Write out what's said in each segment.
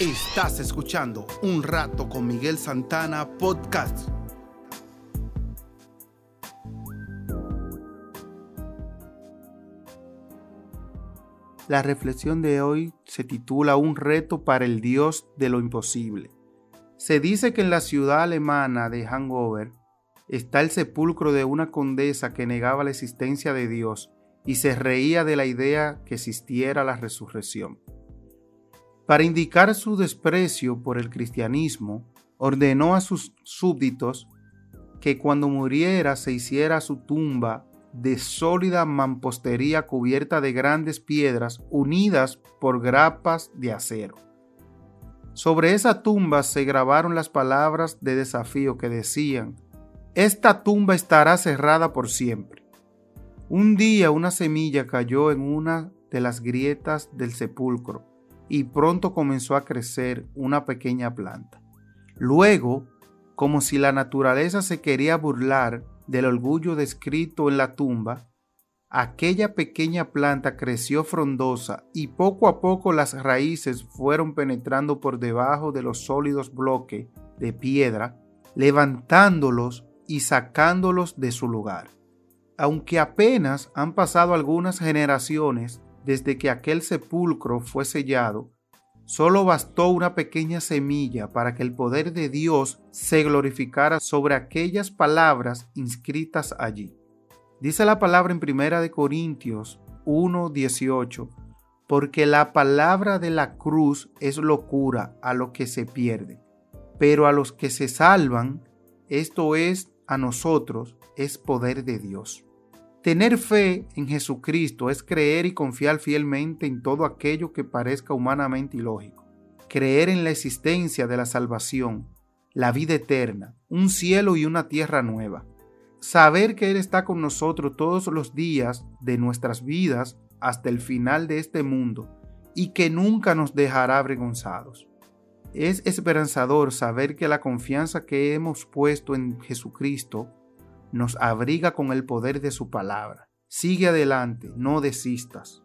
Estás escuchando Un Rato con Miguel Santana Podcast. La reflexión de hoy se titula Un reto para el Dios de lo imposible. Se dice que en la ciudad alemana de Hangover está el sepulcro de una condesa que negaba la existencia de Dios y se reía de la idea que existiera la resurrección. Para indicar su desprecio por el cristianismo, ordenó a sus súbditos que cuando muriera se hiciera su tumba de sólida mampostería cubierta de grandes piedras unidas por grapas de acero. Sobre esa tumba se grabaron las palabras de desafío que decían, esta tumba estará cerrada por siempre. Un día una semilla cayó en una de las grietas del sepulcro y pronto comenzó a crecer una pequeña planta. Luego, como si la naturaleza se quería burlar del orgullo descrito en la tumba, aquella pequeña planta creció frondosa y poco a poco las raíces fueron penetrando por debajo de los sólidos bloques de piedra, levantándolos y sacándolos de su lugar. Aunque apenas han pasado algunas generaciones desde que aquel sepulcro fue sellado, solo bastó una pequeña semilla para que el poder de Dios se glorificara sobre aquellas palabras inscritas allí. Dice la palabra en Primera de Corintios 1:18, porque la palabra de la cruz es locura a lo que se pierde, pero a los que se salvan, esto es a nosotros, es poder de Dios. Tener fe en Jesucristo es creer y confiar fielmente en todo aquello que parezca humanamente ilógico. Creer en la existencia de la salvación, la vida eterna, un cielo y una tierra nueva. Saber que Él está con nosotros todos los días de nuestras vidas hasta el final de este mundo y que nunca nos dejará avergonzados. Es esperanzador saber que la confianza que hemos puesto en Jesucristo nos abriga con el poder de su palabra. Sigue adelante, no desistas.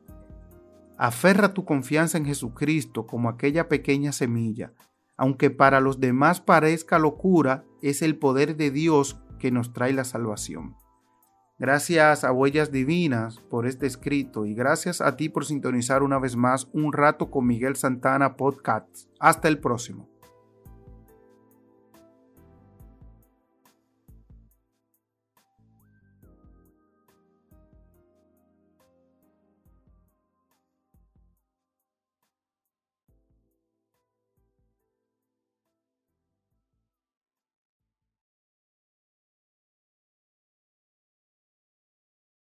Aferra tu confianza en Jesucristo como aquella pequeña semilla. Aunque para los demás parezca locura, es el poder de Dios que nos trae la salvación. Gracias a Huellas Divinas por este escrito y gracias a ti por sintonizar una vez más un rato con Miguel Santana Podcast. Hasta el próximo.